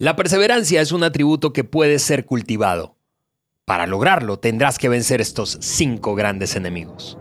La perseverancia es un atributo que puede ser cultivado. Para lograrlo tendrás que vencer estos cinco grandes enemigos.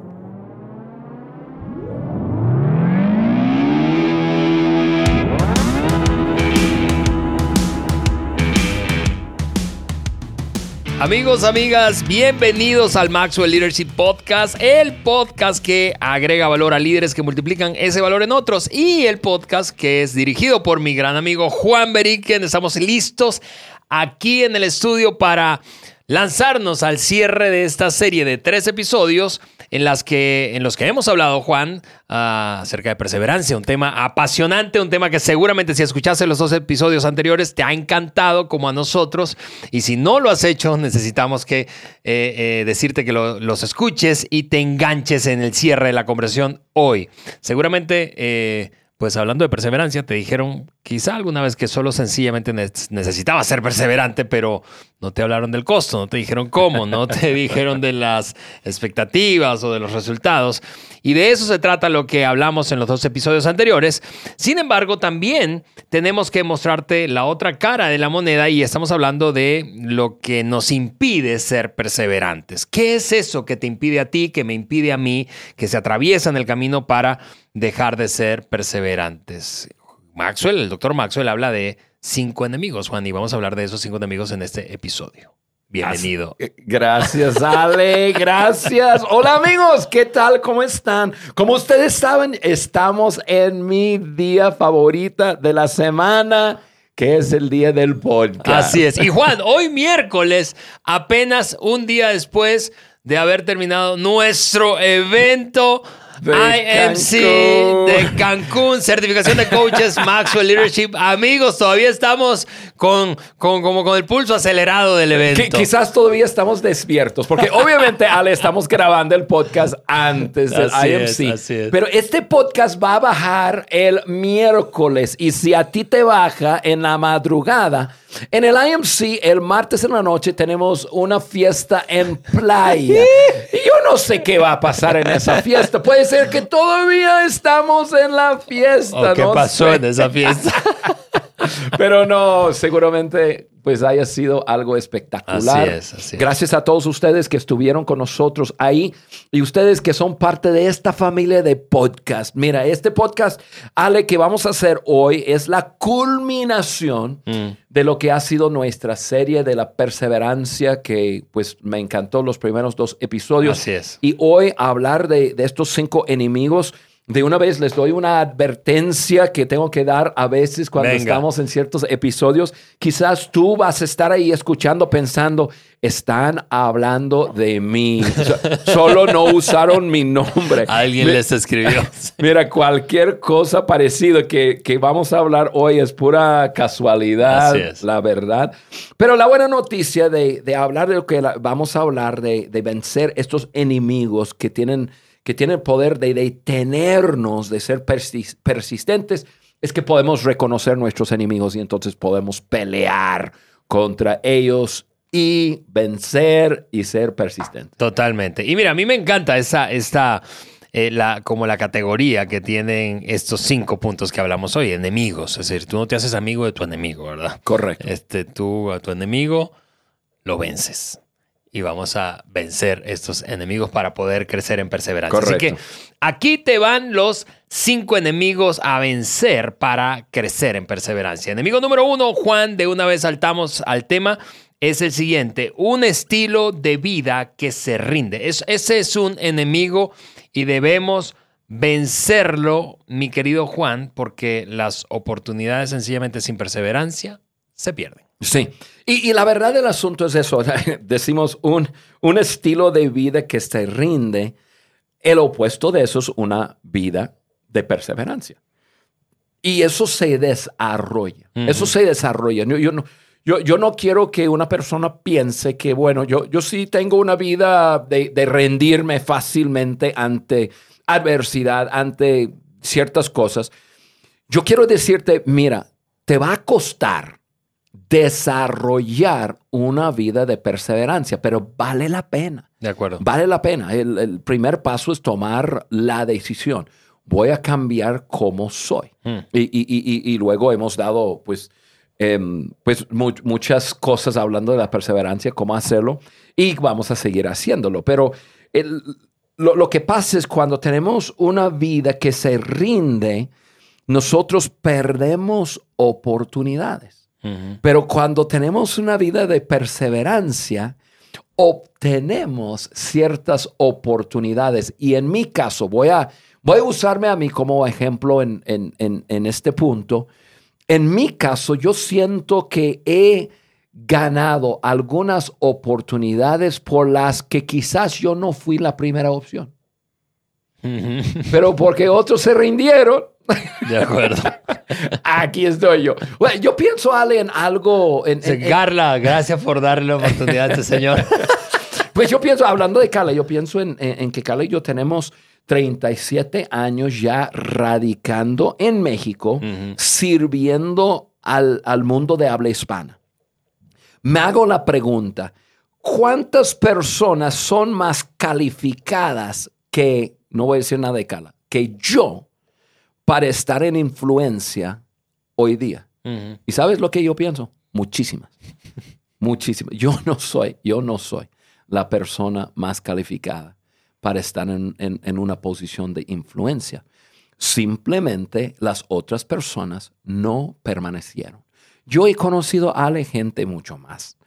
Amigos, amigas, bienvenidos al Maxwell Leadership Podcast, el podcast que agrega valor a líderes que multiplican ese valor en otros y el podcast que es dirigido por mi gran amigo Juan Beriken. Estamos listos aquí en el estudio para lanzarnos al cierre de esta serie de tres episodios en, las que, en los que hemos hablado, Juan, ah, acerca de perseverancia, un tema apasionante, un tema que seguramente si escuchaste los dos episodios anteriores te ha encantado como a nosotros y si no lo has hecho necesitamos que eh, eh, decirte que los escuches y te enganches en el cierre de la conversación hoy. Seguramente... Eh, pues hablando de perseverancia, te dijeron quizá alguna vez que solo sencillamente necesitabas ser perseverante, pero no te hablaron del costo, no te dijeron cómo, no te dijeron de las expectativas o de los resultados. Y de eso se trata lo que hablamos en los dos episodios anteriores. Sin embargo, también tenemos que mostrarte la otra cara de la moneda y estamos hablando de lo que nos impide ser perseverantes. ¿Qué es eso que te impide a ti, que me impide a mí, que se atraviesa en el camino para dejar de ser perseverantes. Maxwell, el doctor Maxwell habla de cinco enemigos, Juan, y vamos a hablar de esos cinco enemigos en este episodio. Bienvenido. Eh, gracias, Ale. Gracias. Hola, amigos. ¿Qué tal? ¿Cómo están? Como ustedes saben, estamos en mi día favorita de la semana, que es el día del podcast. Así es. Y Juan, hoy miércoles, apenas un día después de haber terminado nuestro evento IMC de Cancún, certificación de coaches Maxwell Leadership. Amigos, todavía estamos con, con, como con el pulso acelerado del evento. quizás todavía estamos despiertos, porque obviamente, Ale, estamos grabando el podcast antes del IMC. Pero este podcast va a bajar el miércoles y si a ti te baja en la madrugada, en el IMC, el martes en la noche, tenemos una fiesta en playa. y yo no sé qué va a pasar en esa fiesta. Puede ser que todavía estamos en la fiesta. ¿Qué pasó en esa fiesta? Pero no, seguramente pues haya sido algo espectacular. Así es, así es. Gracias a todos ustedes que estuvieron con nosotros ahí y ustedes que son parte de esta familia de podcast. Mira, este podcast, Ale, que vamos a hacer hoy es la culminación mm. de lo que ha sido nuestra serie de la perseverancia, que pues me encantó los primeros dos episodios. Así es. Y hoy hablar de, de estos cinco enemigos de una vez les doy una advertencia que tengo que dar a veces cuando estamos en ciertos episodios. Quizás tú vas a estar ahí escuchando pensando, están hablando de mí. Solo no usaron mi nombre. Alguien les escribió. Mira, cualquier cosa parecida que, vamos a hablar hoy es pura casualidad, la verdad. Pero la buena noticia de, hablar de lo que vamos a hablar, de, de vencer estos enemigos que tienen que tiene el poder de detenernos de ser persistentes, es que podemos reconocer nuestros enemigos y entonces podemos pelear contra ellos y vencer y ser persistentes. Totalmente. Y mira, a mí me encanta esa, esta, eh, la, como la categoría que tienen estos cinco puntos que hablamos hoy, enemigos. Es decir, tú no te haces amigo de tu enemigo, ¿verdad? Correcto. Este, tú a tu enemigo lo vences y vamos a vencer estos enemigos para poder crecer en perseverancia. Así que aquí te van los cinco enemigos a vencer para crecer en perseverancia. Enemigo número uno, Juan, de una vez saltamos al tema, es el siguiente, un estilo de vida que se rinde. ese es un enemigo y debemos vencerlo, mi querido Juan, porque las oportunidades sencillamente sin perseverancia se pierden. Sí, y, la verdad del asunto es eso, decimos un, un estilo de vida que se rinde, el opuesto de eso es una vida de perseverancia. Y eso se desarrolla, eso se desarrolla. Yo, no, yo, yo, no quiero que una persona piense que, bueno, yo, yo sí tengo una vida de, de rendirme fácilmente ante adversidad, ante ciertas cosas. Yo quiero decirte, mira, te va a costar desarrollar una vida de perseverancia, pero vale la pena. De acuerdo. Vale la pena. El, primer paso es tomar la decisión. Voy a cambiar como soy. Hmm. Y, luego hemos dado, pues, em, pues muchas cosas hablando de la perseverancia, cómo hacerlo, y vamos a seguir haciéndolo. Pero lo, lo, que pasa es cuando tenemos una vida que se rinde, nosotros perdemos oportunidades. Pero cuando tenemos una vida de perseverancia, obtenemos ciertas oportunidades. Y en mi caso, voy a, voy a usarme a mí como ejemplo en, en, este punto. En mi caso, yo siento que he ganado algunas oportunidades por las que quizás yo no fui la primera opción. Pero porque otros se rindieron. De acuerdo. Aquí estoy yo. yo pienso, Ale, en algo. En, Carla, gracias por darle la oportunidad a este señor. pues yo pienso, hablando de Carla, yo pienso en, que Carla y yo tenemos 37 años ya radicando en México, sirviendo al, al mundo de habla hispana. Me hago la pregunta, ¿cuántas personas son más calificadas que, no voy a decir nada de Carla, que yo para estar en influencia hoy día. ¿Y sabes lo que yo pienso? Muchísimas. Muchísimas. Yo no soy, yo no soy la persona más calificada para estar en, en una posición de influencia. Simplemente las otras personas no permanecieron. Yo he conocido a la gente mucho más,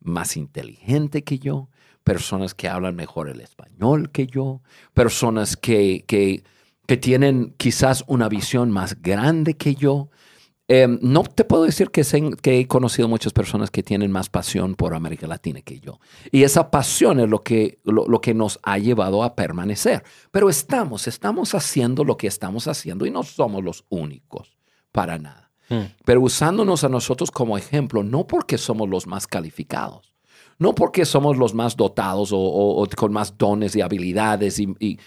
más inteligente que yo, personas que hablan mejor el español que yo, personas que, que que tienen quizás una visión más grande que yo. Em, no te puedo decir que, que, he conocido muchas personas que tienen más pasión por América Latina que yo. Y esa pasión es lo que, lo, que nos ha llevado a permanecer. Pero estamos, estamos haciendo lo que estamos haciendo y no somos los únicos para nada. Hmm. Pero usándonos a nosotros como ejemplo, no porque somos los más calificados, no porque somos los más dotados o, con más dones y habilidades y,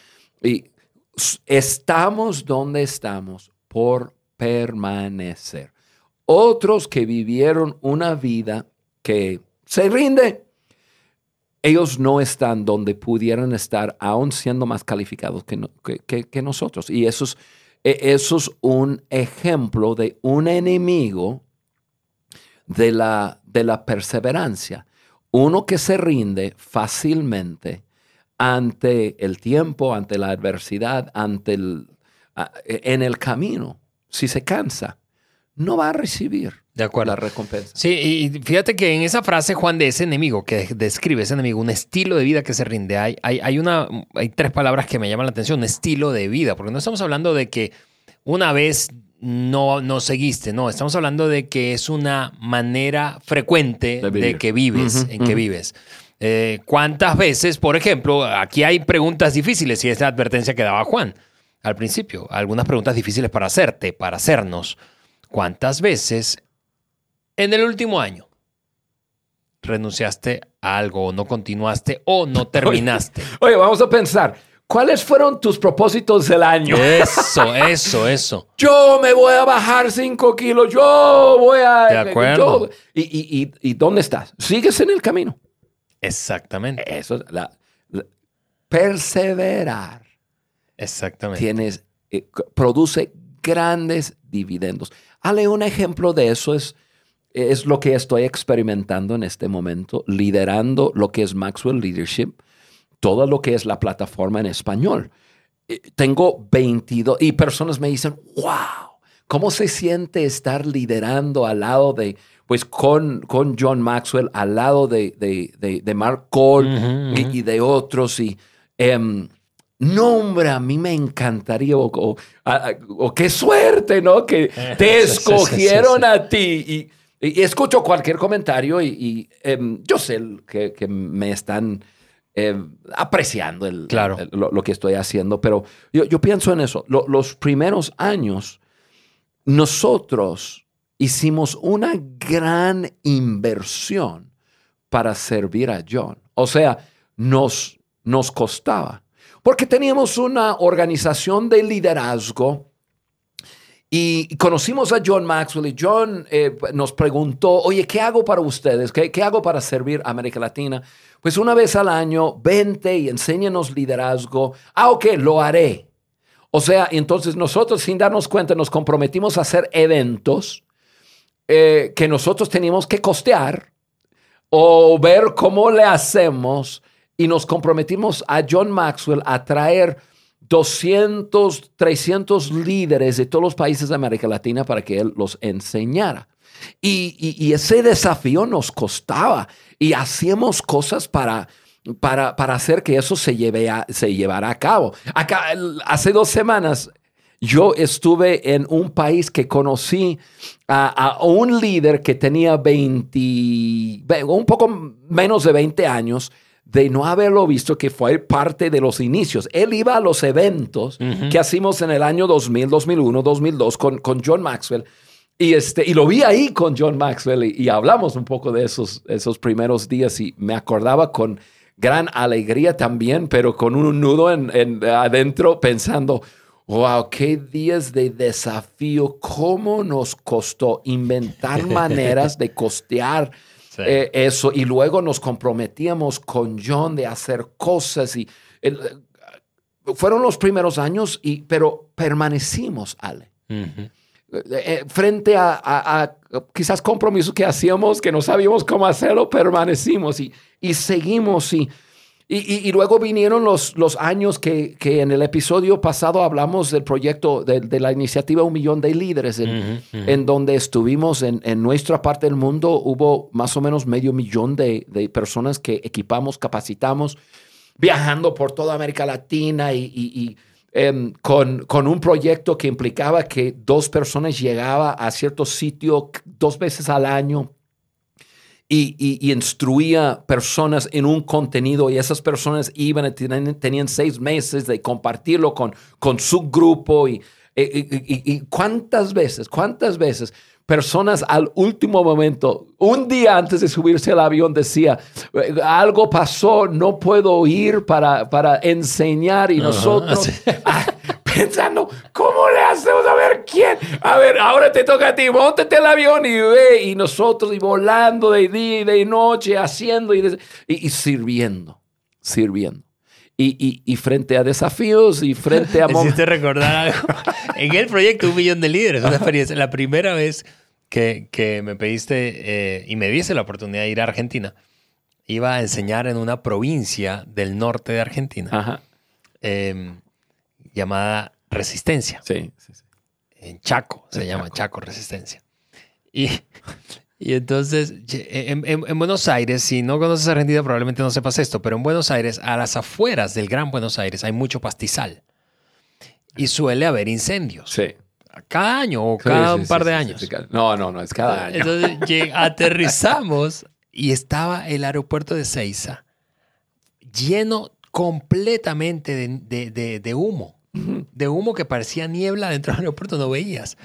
y estamos donde estamos por permanecer. Otros que vivieron una vida que se rinde, ellos no están donde pudieran estar, aún siendo más calificados que, nosotros. Y eso es, e, eso es un ejemplo de un enemigo de la, de la perseverancia. Uno que se rinde fácilmente ante el tiempo, ante la adversidad, ante el, en el camino, si se cansa, no va a recibir de la recompensa. Sí, y fíjate que en esa frase, Juan, de ese enemigo, que describe ese enemigo, un estilo de vida que se rinde, hay, hay, una, hay tres palabras que me llaman la atención, estilo de vida, porque no estamos hablando de que una vez no, no seguiste, no, estamos hablando de que es una manera frecuente de, que vives, en que vives. Eh, ¿Cuántas veces, por ejemplo, aquí hay preguntas difíciles y es la advertencia que daba Juan al principio, algunas preguntas difíciles para hacerte, para hacernos. ¿Cuántas veces en el último año renunciaste a algo o no continuaste o no terminaste? Oye, vamos a pensar. ¿Cuáles fueron tus propósitos del año? Eso, eso, eso. yo me voy a bajar cinco kilos, yo voy a... De acuerdo. y, dónde estás? ¿Sigues en el camino? Exactamente. Eso es la, perseverar. Exactamente. Tienes, eh, produce grandes dividendos. Ale, un ejemplo de eso es, es lo que estoy experimentando en este momento, liderando lo que es Maxwell Leadership, todo lo que es la plataforma en español. Eh, tengo 22 y personas me dicen, wow, ¿cómo se siente estar liderando al lado de pues con, con John Maxwell al lado de, de, Mark Cole y, de otros. Y um, no, hombre, a mí me encantaría, o, qué suerte, ¿no? Que te escogieron a ti. Y, escucho cualquier comentario y, em, yo sé que, que me están em, apreciando el, claro. lo, que estoy haciendo, pero yo, yo pienso en eso. los primeros años, nosotros hicimos una gran inversión para servir a John. O sea, nos, nos costaba. Porque teníamos una organización de liderazgo y conocimos a John Maxwell y John eh, nos preguntó, oye, ¿qué hago para ustedes? ¿Qué, ¿Qué, hago para servir a América Latina? Pues una vez al año, vente y enséñenos liderazgo. Ah, ok, lo haré. O sea, entonces nosotros sin darnos cuenta nos comprometimos a hacer eventos eh, que nosotros teníamos que costear o ver cómo le hacemos y nos comprometimos a John Maxwell a traer 200, 300 líderes de todos los países de América Latina para que él los enseñara. Y, ese desafío nos costaba y hacíamos cosas para, para, para hacer que eso se, lleve se llevara a cabo. Acá, hace dos semanas yo estuve en un país que conocí a, un líder que tenía 20, un poco menos de 20 años de no haberlo visto, que fue parte de los inicios. Él iba a los eventos que hacimos en el año 2000, 2001, 2002 con, con John Maxwell. Y, este, y lo vi ahí con John Maxwell y, hablamos un poco de esos, esos primeros días y me acordaba con gran alegría también, pero con un nudo en, en adentro pensando, Wow, qué días de desafío, cómo nos costó inventar maneras de costear eh, eso y luego nos comprometíamos con John de hacer cosas y fueron los primeros años, y, pero permanecimos, Ale. Eh, eh, frente a, quizás compromisos que hacíamos, que no sabíamos cómo hacerlo, permanecimos y, y seguimos y y, luego vinieron los, los años que, que, en el episodio pasado hablamos del proyecto, de, la iniciativa Un Millón de Líderes, en, en donde estuvimos en, en, nuestra parte del mundo, hubo más o menos medio millón de, de personas que equipamos, capacitamos, viajando por toda América Latina y, y em, con, con, un proyecto que implicaba que dos personas llegaban a cierto sitio dos veces al año y, instruía personas en un contenido y esas personas iban, tenían, tenían seis meses de compartirlo con, con su grupo y, y, cuántas veces, cuántas veces personas al último momento, un día antes de subirse al avión, decía, algo pasó, no puedo ir para, para enseñar y nosotros... pensando, ¿cómo le hacemos a ver quién? A ver, ahora te toca a ti, montate el avión y ve, y nosotros, y volando de día y de noche, haciendo y, y, sirviendo, sirviendo. Y, y, frente a desafíos y frente a... Hiciste recordar algo. en el proyecto Un Millón de Líderes, una experiencia, la primera vez que, que me pediste eh, y me diese la oportunidad de ir a Argentina, iba a enseñar en una provincia del norte de Argentina. Ajá. Em, llamada Resistencia. Sí, sí, sí. En Chaco, se llama Chaco. Resistencia. Y, y entonces, en, Buenos Aires, si no conoces Argentina, probablemente no sepas esto, pero en Buenos Aires, a las afueras del Gran Buenos Aires, hay mucho pastizal. Y suele haber incendios. Sí. Cada año o cada un par de años. no, no, no, es cada año. Entonces, aterrizamos y estaba el aeropuerto de Ceiza lleno completamente de humo de humo que parecía niebla dentro del aeropuerto, no veías.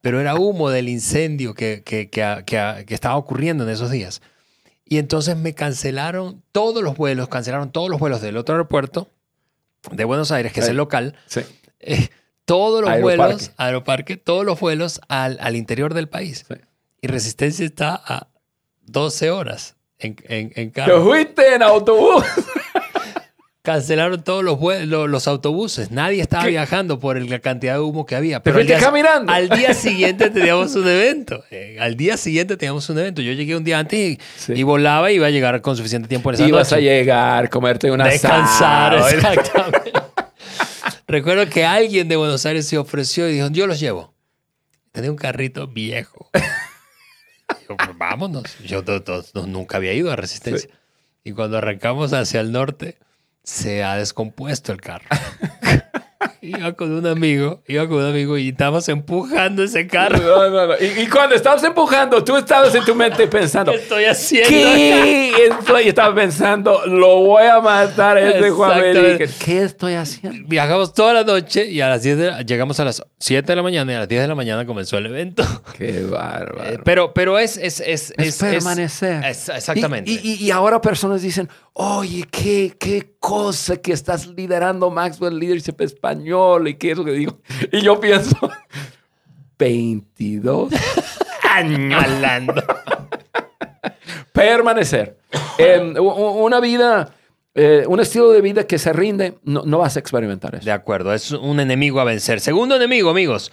Pero era humo del incendio que, que, estaba ocurriendo en esos días. Y entonces me cancelaron todos los vuelos, cancelaron todos los vuelos del otro aeropuerto de Buenos Aires, que es el local. Eh, todos los vuelos, aeroparque, todos los vuelos al, al interior del país. Y Resistencia está a 12 horas en, en, en carro. ¿Te fuiste en autobús? Cancelaron todos los, los autobuses. Nadie estaba viajando por la cantidad de humo que había. Pero al día, caminando. Al día siguiente teníamos un evento. Eh, al día siguiente teníamos un evento. Yo llegué un día antes y, volaba y iba a llegar con suficiente tiempo en esa Ibas a llegar, comerte una Descansar, exactamente. Recuerdo que alguien de Buenos Aires se ofreció y dijo, yo los llevo. Tenía un carrito viejo. yo, pues, vámonos. Yo nunca había ido a Resistencia. Y cuando arrancamos hacia el norte se ha descompuesto el carro. iba con un amigo, iba con un amigo y estábamos empujando ese carro. Y, cuando estabas empujando, tú estabas en tu mente pensando, ¿qué estoy haciendo? ¿Qué estoy? Y estabas pensando, lo voy a matar a ese Juan ¿Qué estoy haciendo? Viajamos toda la noche y a las 10 llegamos a las 7 de la mañana y a las 10 de la mañana comenzó el evento. Qué bárbaro. Eh, pero, pero es, es, es, es, permanecer. exactamente. Y, y, ahora personas dicen, oye, qué, qué cosa que estás liderando Maxwell Leadership Español y qué es lo que digo. Y yo pienso, 22 años. Permanecer. una vida, eh, un estilo de vida que se rinde, no, no vas a experimentar eso. De acuerdo, es un enemigo a vencer. Segundo enemigo, amigos.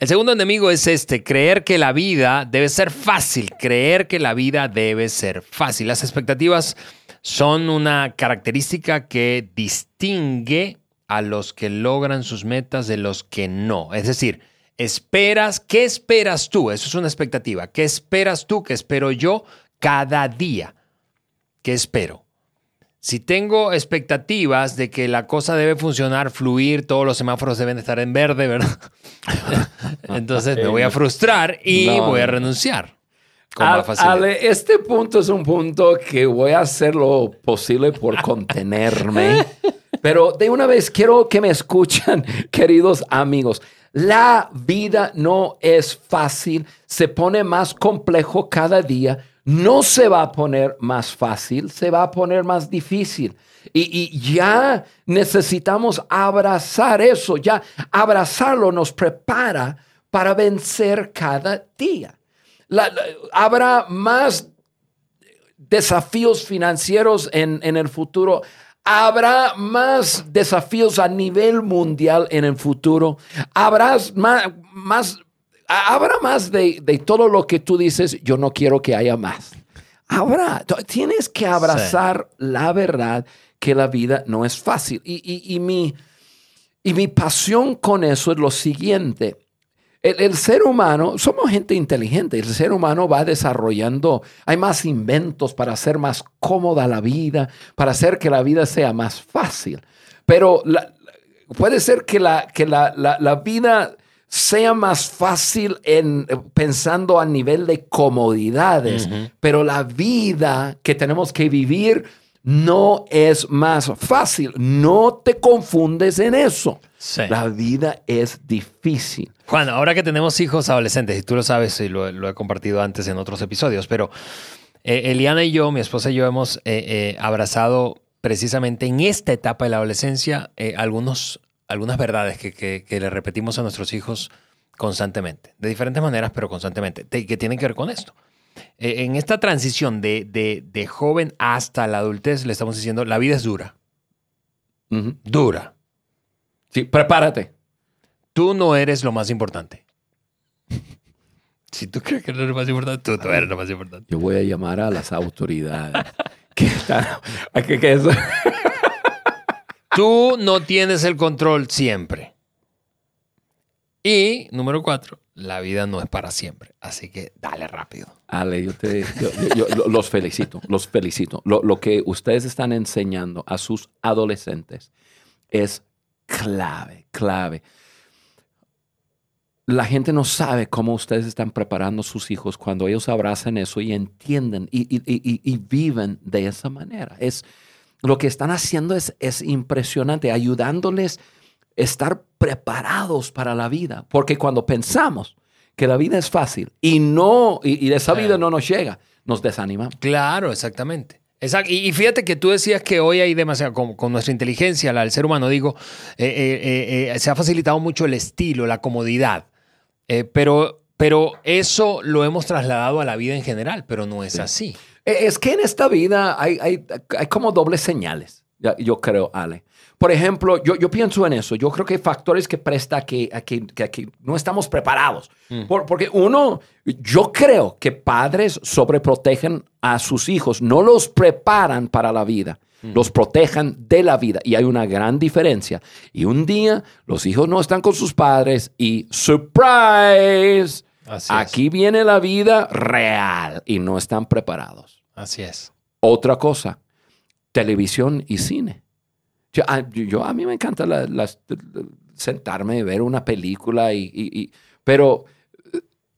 El segundo enemigo es este, creer que la vida debe ser fácil, creer que la vida debe ser fácil. Las expectativas son una característica que distingue a los que logran sus metas de los que no. Es decir, esperas, ¿qué esperas tú? Eso es una expectativa. ¿Qué esperas tú? ¿Qué espero yo cada día? ¿Qué espero? Si tengo expectativas de que la cosa debe funcionar, fluir, todos los semáforos deben estar en verde, ¿verdad? Entonces me voy a frustrar y voy a renunciar. Con Ale, este punto es un punto que voy a hacer lo posible por contenerme. Pero de una vez quiero que me escuchen, queridos amigos. La vida no es fácil, se pone más complejo cada día no se va a poner más fácil, se va a poner más difícil. Y, ya necesitamos abrazar eso, ya abrazarlo nos prepara para vencer cada día. habrá más desafíos financieros en, el futuro. Habrá más desafíos a nivel mundial en el futuro. Habrá más, más habrá más de, todo lo que tú dices, yo no quiero que haya más. Habrá, tienes que abrazar la verdad que la vida no es fácil. Y, mi, y mi pasión con eso es lo siguiente. El, ser humano, somos gente inteligente, el ser humano va desarrollando, hay más inventos para hacer más cómoda la vida, para hacer que la vida sea más fácil. Pero puede ser que la, que la, la vida sea más fácil en pensando a nivel de comodidades, pero la vida que tenemos que vivir no es más fácil. No te confundes en eso. La vida es difícil. Juan, ahora que tenemos hijos adolescentes, y tú lo sabes y lo, he compartido antes en otros episodios, pero eh, Eliana y yo, mi esposa y yo, hemos eh, abrazado precisamente en esta etapa de la adolescencia algunos algunas verdades que, le repetimos a nuestros hijos constantemente, de diferentes maneras, pero constantemente, que tienen que ver con esto. Eh, en esta transición de, joven hasta la adultez, le estamos diciendo, la vida es dura. Dura. Sí, prepárate. Tú no eres lo más importante. si tú crees que no eres lo más importante, tú, eres lo más importante. Yo voy a llamar a las autoridades. ¿Qué están? ¿Qué, qué es? Tú no tienes el control siempre. Y número cuatro, la vida no es para siempre. Así que dale rápido. Ale, yo, te, los felicito, los felicito. Lo, lo, que ustedes están enseñando a sus adolescentes es clave, clave. La gente no sabe cómo ustedes están preparando a sus hijos cuando ellos abrazan eso y entienden y, y, y, y viven de esa manera. Es, lo que están haciendo es, es impresionante, ayudándoles a estar preparados para la vida. Porque cuando pensamos que la vida es fácil y no, y, esa vida no nos llega, nos desanimamos. Claro, exactamente. Exacto. Y, fíjate que tú decías que hoy hay demasiado, con, nuestra inteligencia, la del ser humano, digo, eh, eh, eh, se ha facilitado mucho el estilo, la comodidad. pero, pero eso lo hemos trasladado a la vida en general, pero no es así. E, es que en esta vida hay, hay, hay como dobles señales, yo creo, Ale. Por ejemplo, yo, yo, pienso en eso. Yo creo que hay factores que presta que, que, que, no estamos preparados. Mm. porque uno, yo creo que padres sobreprotegen a sus hijos, no los preparan para la vida, mm. los protejan de la vida. Y hay una gran diferencia. Y un día los hijos no están con sus padres y surprise Aquí viene la vida real y no están preparados. Así es. Otra cosa, televisión y cine. Yo, a, mí me encanta sentarme y ver una película, y, pero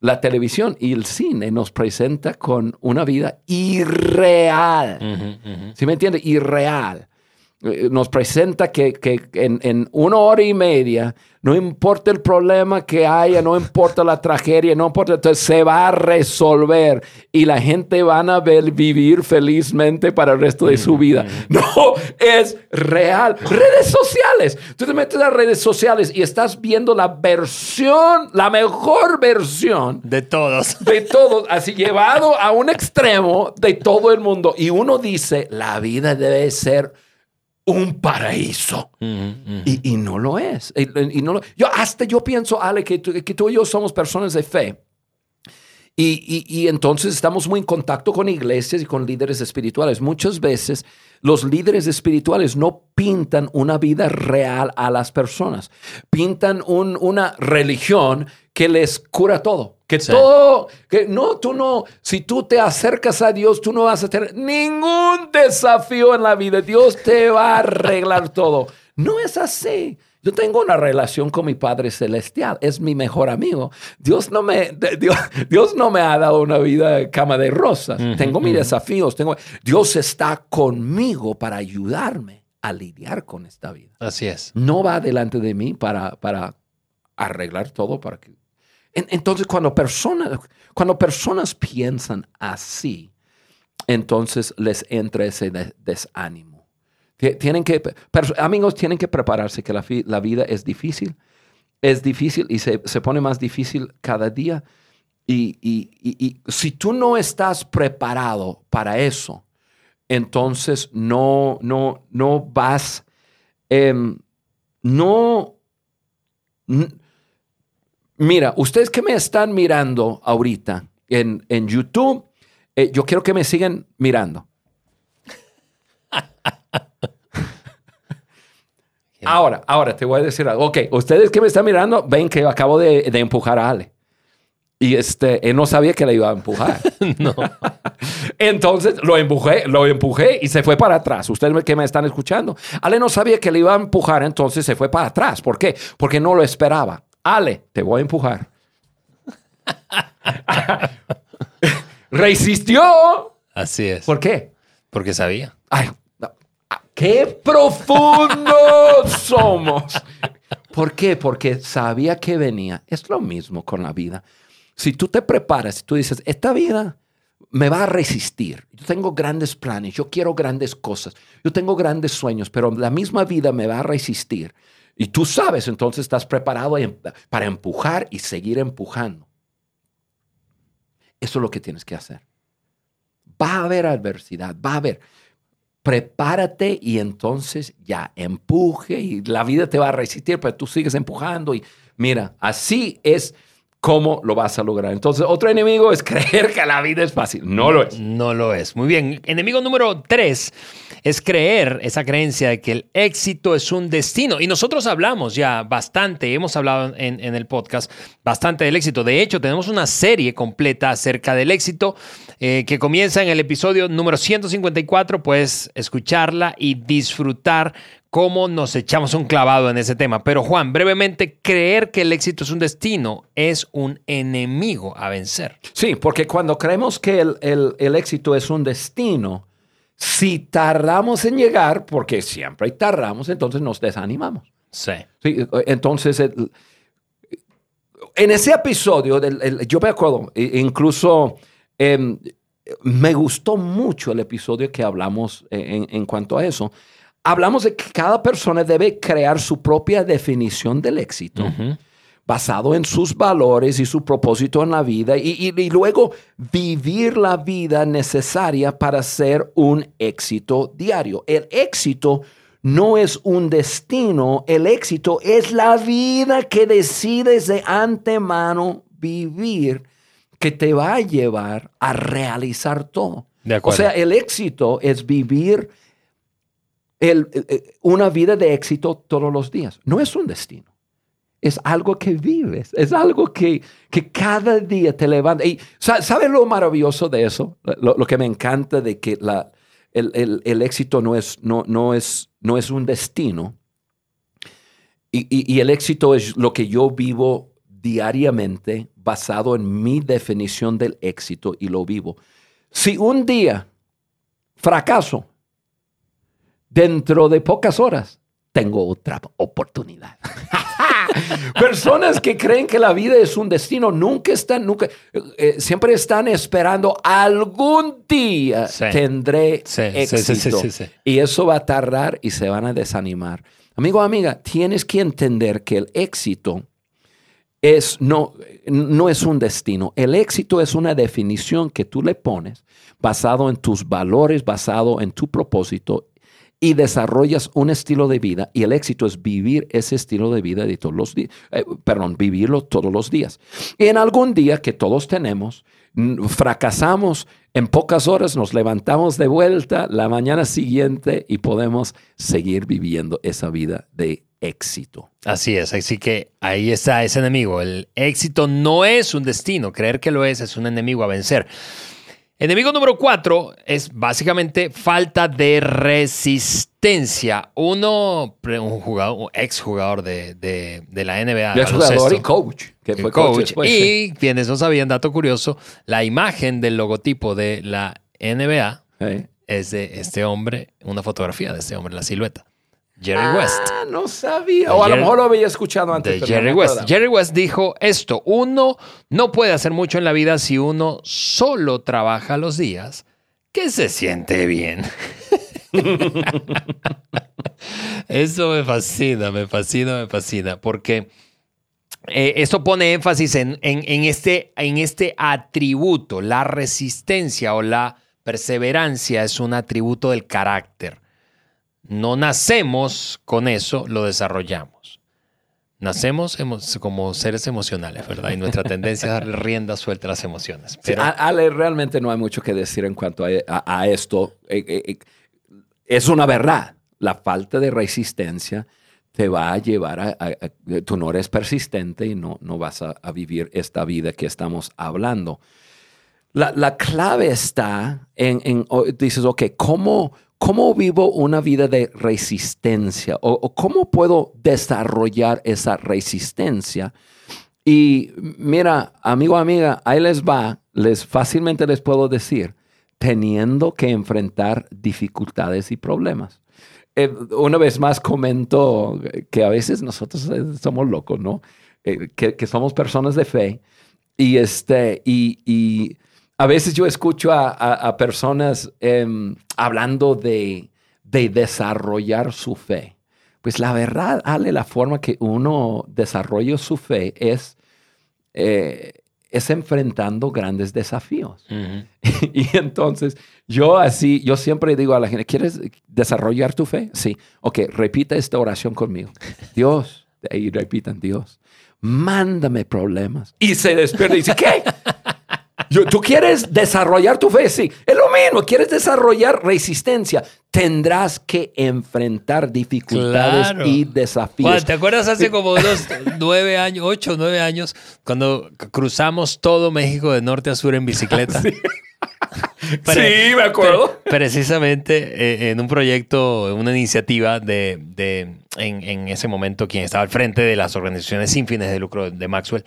la televisión y el cine nos presenta con una vida irreal. ¿Sí me entiende? Irreal. Eh, nos presenta que, en, una hora y media, no importa el problema que haya, no importa la tragedia, no importa, entonces se va a resolver y la gente van a ver vivir felizmente para el resto de su vida. No, es real. Redes sociales. Tú te metes a redes sociales y estás viendo la versión, la mejor versión. De todos. De todos, así llevado a un extremo de todo el mundo. Y uno dice, la vida debe ser un paraíso. Y, y no lo es. Y, y no lo- yo, hasta yo pienso, Ale, que tú, que tú y yo somos personas de fe. Y, y- y entonces estamos muy en contacto con iglesias y con líderes espirituales. Muchas veces los líderes espirituales no pintan una vida real a las personas. Pintan un- una religión que les cura todo. Que Sí. todo, que no, tú no, si tú te acercas a Dios, tú no vas a tener ningún desafío en la vida. Dios te va a arreglar todo. No es así. Yo tengo una relación con mi Padre Celestial, es mi mejor amigo. Dios no me, Dios, Dios no me ha dado una vida de cama de rosas. tengo mis desafíos. Tengo, Dios está conmigo para ayudarme a lidiar con esta vida. Así es. No va delante de mí para, para arreglar todo. Para que... En- Entonces, cuando personas, cuando personas piensan así, entonces les entra ese de- desánimo. Tie- Tienen que, amigos, tienen que prepararse que la, vida es difícil. Es difícil y se, se pone más difícil cada día. Y, y- y- si tú no estás preparado para eso, entonces no, no, no vas, em, no, mira, ustedes que me están mirando ahorita en, en YouTube, eh, yo quiero que me sigan mirando. Ahora, ahora te voy a decir algo. Ok, ustedes que me están mirando, ven que acabo de, de empujar a Ale. Y este, él no sabía que le iba a empujar. No. Entonces lo empujé, lo empujé y se fue para atrás. Ustedes que me están escuchando. Ale no sabía que le iba a empujar, entonces se fue para atrás. ¿Por qué? Porque no lo esperaba. Ale, te voy a empujar. Resistió. Así es. ¿Por qué? Porque sabía. Ay, qué profundos somos. ¿Por qué? Porque sabía que venía. Es lo mismo con la vida. Si tú te preparas, si tú dices, esta vida me va a resistir. Yo tengo grandes planes, yo quiero grandes cosas, yo tengo grandes sueños, pero la misma vida me va a resistir. Y tú sabes, entonces estás preparado para empujar y seguir empujando. Eso es lo que tienes que hacer. Va a haber adversidad, va a haber. Prepárate y entonces ya empuje y la vida te va a resistir, pero tú sigues empujando y mira, así es como lo vas a lograr. Entonces, otro enemigo es creer que la vida es fácil. No lo es. No lo es. Muy bien. Enemigo número tres es creer esa creencia de que el éxito es un destino. Y nosotros hablamos ya bastante, hemos hablado en, en el podcast bastante del éxito. De hecho, tenemos una serie completa acerca del éxito eh, que comienza en el episodio número 154. Puedes escucharla y disfrutar cómo nos echamos un clavado en ese tema. Pero Juan, brevemente, creer que el éxito es un destino es un enemigo a vencer. Sí, porque cuando creemos que el, el- el éxito es un destino, si tardamos en llegar, porque siempre tardamos, entonces nos desanimamos. Sí. Sí, entonces, el- en ese episodio, yo me acuerdo, e- incluso em, me gustó mucho el episodio que hablamos en, en cuanto a eso. Hablamos de que cada persona debe crear su propia definición del éxito. basado en sus valores y su propósito en la vida y, y- y luego vivir la vida necesaria para ser un éxito diario. El éxito no es un destino, el éxito es la vida que decides de antemano vivir que te va a llevar a realizar todo. De O sea, el éxito es vivir el- eh, una vida de éxito todos los días. No es un destino. Es algo que vives, es algo que, que cada día te levanta. Y sa- ¿sabes lo maravilloso de eso? Lo, que me encanta de que la, el, el- el éxito no es, no, no, es, no es un destino. Y, y- y el éxito es lo que yo vivo diariamente basado en mi definición del éxito y lo vivo. Si un día fracaso, dentro de pocas horas tengo otra oportunidad. Personas que creen que la vida es un destino nunca están, nunca, eh, siempre están esperando algún día Sí. tendré Sí, éxito. sí. Y eso va a tardar y se van a desanimar. Amigo, amiga, tienes que entender que el éxito es, no, no es un destino. El éxito es una definición que tú le pones basado en tus valores, basado en tu propósito. Y desarrollas un estilo de vida y el éxito es vivir ese estilo de vida de todos los días, eh, perdón, vivirlo todos los días. Y en algún día que todos tenemos, fracasamos en pocas horas, nos levantamos de vuelta la mañana siguiente y podemos seguir viviendo esa vida de éxito. Así es, así que ahí está ese enemigo. El éxito no es un destino, creer que lo es es un enemigo a vencer. Enemigo número cuatro es básicamente falta de resistencia. Uno, un jugador, un ex jugador de, de, la NBA. Ex jugador y coach. Que fue coach. y quienes no sabían, dato curioso, la imagen del logotipo de la NBA es de este hombre, una fotografía de este hombre, la silueta. Jerry ah, West. no sabía. O a lo mejor lo había escuchado antes. De Jerry West. Jerry West dijo esto: uno no puede hacer mucho en la vida si uno solo trabaja los días que se siente bien. Eso me fascina, me fascina, me fascina, porque eh, esto pone énfasis en, en, este, en este atributo. La resistencia o la perseverancia es un atributo del carácter. No nacemos con eso, lo desarrollamos. Nacemos como seres emocionales, ¿verdad? Y nuestra tendencia es darle rienda suelta a las emociones. Pero... Ale, realmente no hay mucho que decir en cuanto a, esto. Eh, eh, eh, es una verdad. La falta de resistencia te va a llevar a, tú no eres persistente y no, no vas a, vivir esta vida que estamos hablando. La, clave está en, en, dices, ok, ¿cómo, ¿Cómo vivo una vida de resistencia? ¿O, cómo puedo desarrollar esa resistencia? Y mira, amigo, amiga, ahí les va, les fácilmente les puedo decir, teniendo que enfrentar dificultades y problemas. Eh, una vez más comento que a veces nosotros eh, somos locos, ¿no? Eh, que, somos personas de fe y, este, y a veces yo escucho a, personas em, hablando de, desarrollar su fe. Pues la verdad, Ale, la forma que uno desarrolla su fe es, eh, es enfrentando grandes desafíos. y entonces yo así, yo siempre digo a la gente, ¿quieres desarrollar tu fe? Sí. Ok, repita esta oración conmigo. Dios, y repitan, Dios, mándame problemas. Y se despierta y dice, ¿qué? ¿Tú quieres desarrollar tu fe? Sí. Es lo mismo. ¿Quieres desarrollar resistencia? Tendrás que enfrentar dificultades y desafíos. ¿Te acuerdas hace como unos nueve años, ocho, nueve años, cuando cruzamos todo México de norte a sur en bicicleta? Sí. me acuerdo. precisamente eh, en un proyecto, una iniciativa de, en, en, ese momento, quien estaba al frente de las organizaciones sin fines de lucro de Maxwell,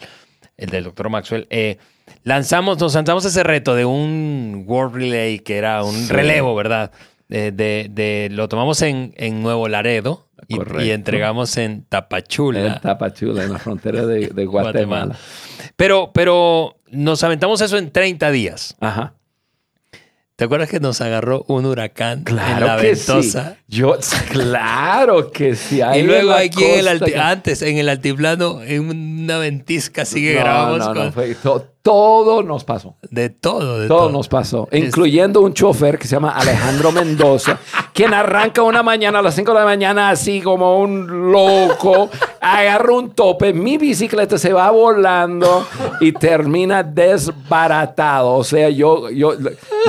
el del doctor Maxwell, eh, lanzamos, nos lanzamos ese reto de un World Relay que era un relevo, ¿verdad? De, de, lo tomamos en, en Nuevo Laredo y, entregamos en Tapachula. En Tapachula, en la frontera de, Guatemala. Pero, pero nos aventamos eso en 30 días. Ajá. ¿Te acuerdas que nos agarró un huracán claro en la ventosa? Yo, claro que sí. y luego aquí en el antes, en el altiplano, en una ventisca, sigue que grabamos no, no, fue, todo nos pasó. De todo, de todo. Todo nos pasó, incluyendo un chofer que se llama Alejandro Mendoza, quien arranca una mañana a las 5 de la mañana así como un loco, agarra un tope, mi bicicleta se va volando y termina desbaratado. O sea, yo, yo,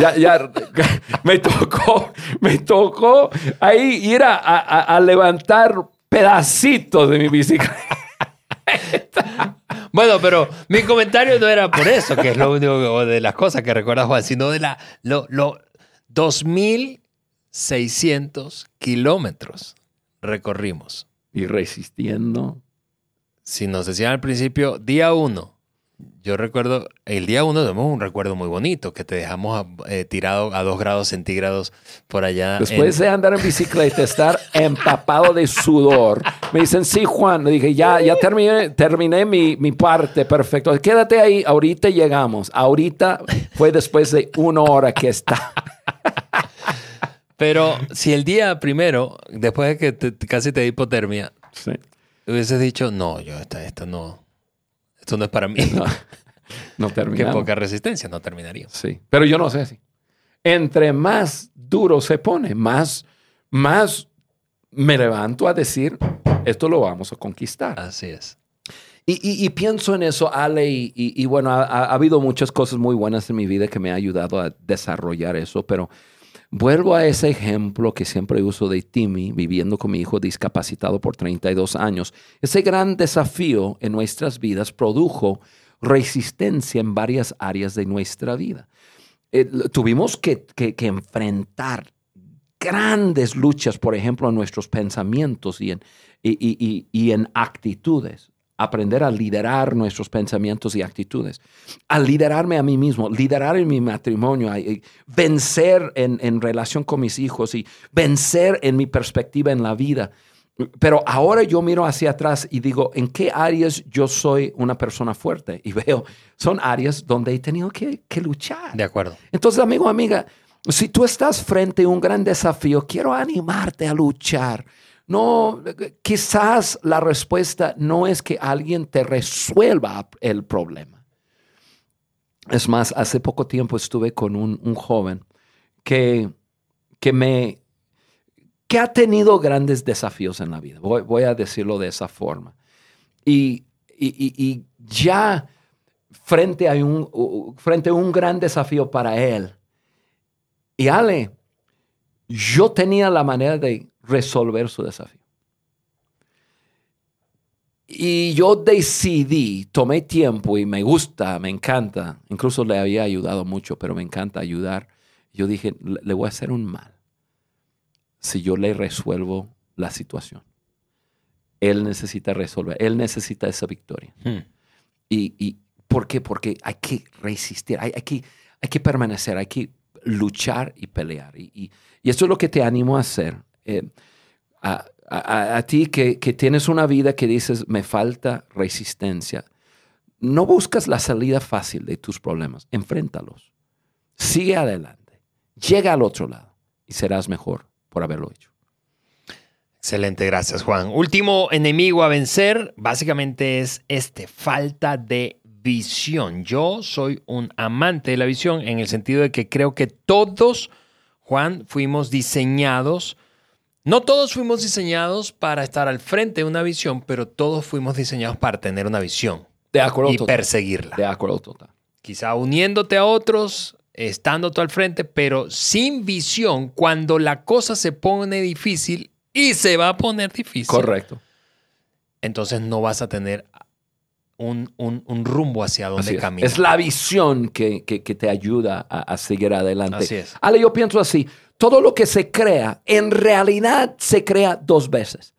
ya, ya me tocó, me tocó ahí ir a, a levantar pedacitos de mi bicicleta. Bueno, pero mi comentario no era por eso, que es lo único de las cosas que recuerda Juan, sino de la, lo, lo 2.600 kilómetros recorrimos. Y resistiendo. Si nos decían al principio, día uno, yo recuerdo, el día uno tenemos un recuerdo muy bonito, que te dejamos eh, tirado a dos grados centígrados por allá. Después de andar en bicicleta, estar empapado de sudor, me dicen, sí, Juan, le dije, ya, ya terminé, terminé mi, mi parte, perfecto. Quédate ahí, ahorita llegamos. Ahorita fue después de una hora que está. Pero si el día primero, después de que casi te di hipotermia, sí. hubieses dicho, no, yo esta, esta no esto no es para mí. No, termina. Qué poca resistencia, no terminaría. Sí, pero yo no sé si. Entre más duro se pone, más más me levanto a decir, esto lo vamos a conquistar. Así es. Y, pienso en eso, Ale, y, bueno, ha, habido muchas cosas muy buenas en mi vida que me han ayudado a desarrollar eso, pero vuelvo a ese ejemplo que siempre uso de Timmy, viviendo con mi hijo discapacitado por 32 años. Ese gran desafío en nuestras vidas produjo resistencia en varias áreas de nuestra vida. Eh, tuvimos que, enfrentar grandes luchas, por ejemplo, en nuestros pensamientos y en, y en actitudes aprender a liderar nuestros pensamientos y actitudes, a liderarme a mí mismo, liderar en mi matrimonio, vencer en, en, relación con mis hijos y vencer en mi perspectiva en la vida. Pero ahora yo miro hacia atrás y digo, ¿en qué áreas yo soy una persona fuerte? Y veo, son áreas donde he tenido que, que luchar. De acuerdo. Entonces, amigo, amiga, si tú estás frente a un gran desafío, quiero animarte a luchar no, quizás la respuesta no es que alguien te resuelva el problema. Es más, hace poco tiempo estuve con un, joven que, que, me, que ha tenido grandes desafíos en la vida. Voy, a decirlo de esa forma. Y, y, ya frente a, un, frente a un gran desafío para él. Y Ale, yo tenía la manera de resolver su desafío. Y yo decidí, tomé tiempo y me gusta, me encanta, incluso le había ayudado mucho, pero me encanta ayudar. Yo dije, le voy a hacer un mal si yo le resuelvo la situación. Él necesita resolver, él necesita esa victoria. Hmm. Y, y, ¿por qué? Porque hay que resistir, hay, hay, que, hay que permanecer, hay que luchar y pelear. Y, y, y esto es lo que te animo a hacer. Eh, a, ti que, tienes una vida que dices, me falta resistencia, no buscas la salida fácil de tus problemas, enfréntalos, sigue adelante, llega al otro lado y serás mejor por haberlo hecho. Excelente, gracias Juan. Último enemigo a vencer básicamente es este, falta de visión. Yo soy un amante de la visión en el sentido de que creo que todos, Juan, fuimos diseñados no todos fuimos diseñados para estar al frente de una visión, pero todos fuimos diseñados para tener una visión. De acuerdo. Y perseguirla. De acuerdo total. Quizá uniéndote a otros, estando tú al frente, pero sin visión, cuando la cosa se pone difícil y se va a poner difícil. Correcto. Entonces no vas a tener un, rumbo hacia donde caminar. Es la visión que, te ayuda a, a, seguir adelante. Así es. Ale, yo pienso así todo lo que se crea, en realidad se crea dos veces.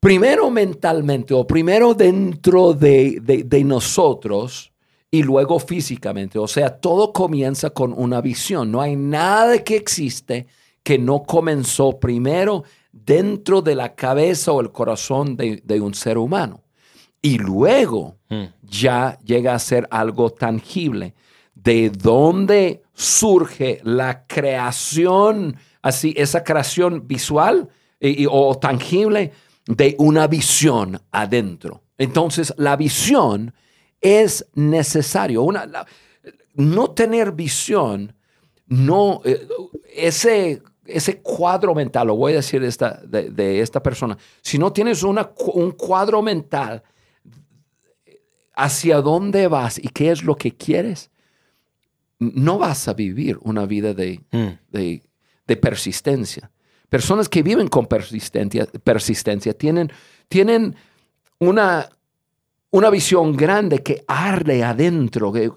Primero mentalmente o primero dentro de, nosotros y luego físicamente. O sea, todo comienza con una visión. No hay nada que existe que no comenzó primero dentro de la cabeza o el corazón de, un ser humano. Y luego hmm. ya llega a ser algo tangible. ¿De dónde surge la creación, así, esa creación visual o tangible de una visión adentro. Entonces, la visión es necesario. Una, no tener visión, no, eh, ese, ese cuadro mental, lo voy a decir de esta, de, esta persona, si no tienes una, un cuadro mental hacia dónde vas y qué es lo que quieres, no vas a vivir una vida mm. de, persistencia. Personas que viven con persistencia, persistencia tienen, tienen una, una visión grande que arde adentro, que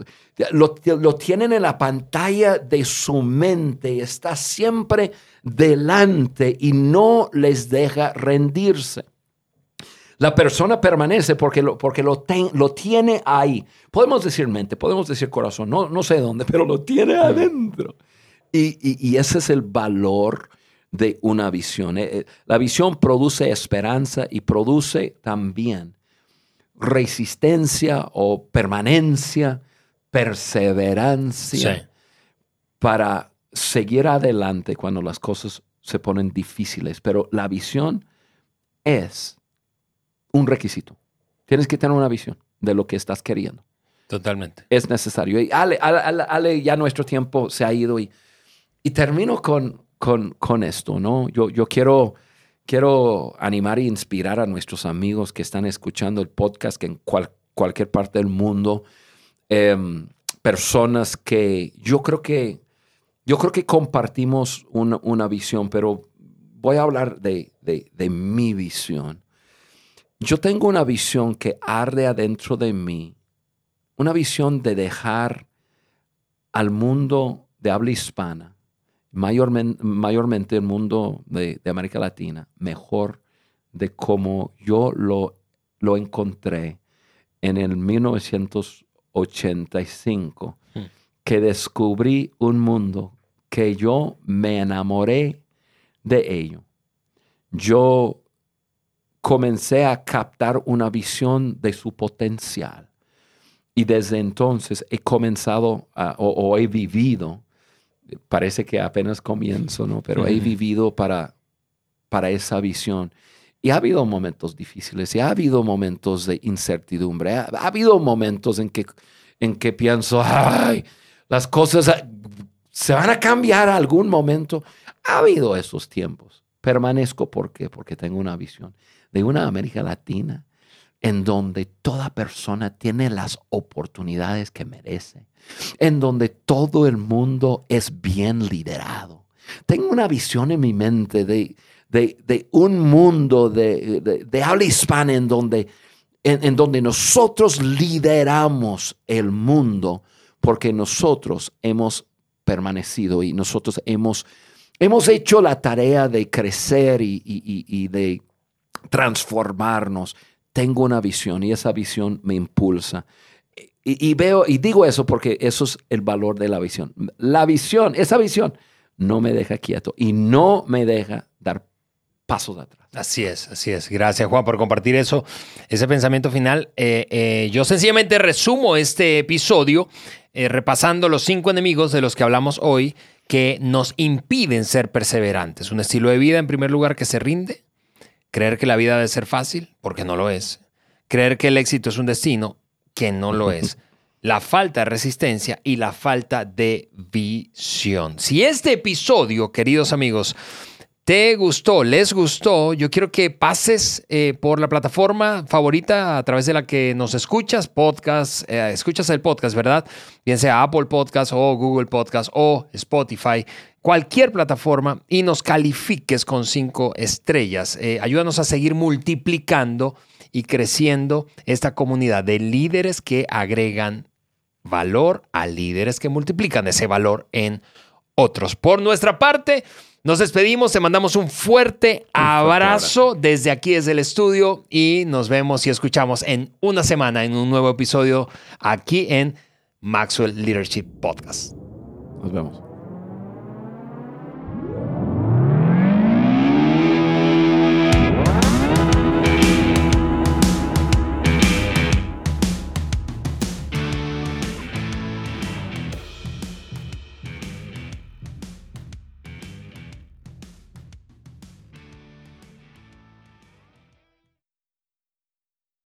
lo, lo, tienen en la pantalla de su mente, está siempre delante y no les deja rendirse. La persona permanece porque lo, porque lo, lo tiene ahí. Podemos decir mente, podemos decir corazón, no, no sé dónde, pero lo tiene adentro. Y, ese es el valor de una visión. Eh, eh, la visión produce esperanza y produce también resistencia o permanencia, perseverancia para seguir adelante cuando las cosas se ponen difíciles. Pero la visión es un requisito. Tienes que tener una visión de lo que estás queriendo. Totalmente. Es necesario. Y Ale, Ale, ya nuestro tiempo se ha ido y, y termino con, con, con esto, ¿no? Yo, yo quiero, quiero animar e inspirar a nuestros amigos que están escuchando el podcast, que en cualquier parte del mundo, em, personas que yo creo que, yo creo que compartimos una, una visión, pero voy a hablar de, de, de mi visión. Yo tengo una visión que arde adentro de mí, una visión de dejar al mundo de habla hispana, mayormente, mayormente el mundo de, América Latina, mejor de como yo lo, lo encontré en el 1985, hmm. que descubrí un mundo que yo me enamoré de ello. Yo comencé a captar una visión de su potencial. Y desde entonces he comenzado o, he vivido, parece que apenas comienzo, ¿no? Pero he vivido para, para esa visión. Y ha habido momentos difíciles, y ha habido momentos de incertidumbre, ha, habido momentos en que, en que pienso, ay, las cosas se van a cambiar a algún momento. Ha habido esos tiempos. Permanezco, ¿por qué? Porque tengo una visión de una América Latina en donde toda persona tiene las oportunidades que merece, en donde todo el mundo es bien liderado. Tengo una visión en mi mente de, de, un mundo de, de, habla hispana en donde, en, donde nosotros lideramos el mundo porque nosotros hemos permanecido y nosotros hemos, hemos hecho la tarea de crecer y, y de transformarnos. Tengo una visión y esa visión me impulsa. Y, veo, y digo eso porque eso es el valor de la visión. La visión, esa visión, no me deja quieto y no me deja dar pasos atrás. Así es, así es. Gracias Juan por compartir eso, ese pensamiento final. Eh, eh, yo sencillamente resumo este episodio eh, repasando los cinco enemigos de los que hablamos hoy que nos impiden ser perseverantes. Un estilo de vida, en primer lugar, que se rinde, Creer que la vida debe ser fácil, porque no lo es. Creer que el éxito es un destino, que no lo es. La falta de resistencia y la falta de visión. Si este episodio, queridos amigos, te gustó, les gustó, yo quiero que pases eh, por la plataforma favorita a través de la que nos escuchas, podcast, eh, escuchas el podcast, ¿verdad? Bien sea Apple Podcast o Google Podcast o Spotify cualquier plataforma y nos califiques con cinco estrellas. Eh, ayúdanos a seguir multiplicando y creciendo esta comunidad de líderes que agregan valor a líderes que multiplican ese valor en otros. Por nuestra parte, nos despedimos, te mandamos un fuerte, abrazo, desde aquí, desde el estudio y nos vemos y escuchamos en una semana en un nuevo episodio aquí en Maxwell Leadership Podcast. Nos vemos.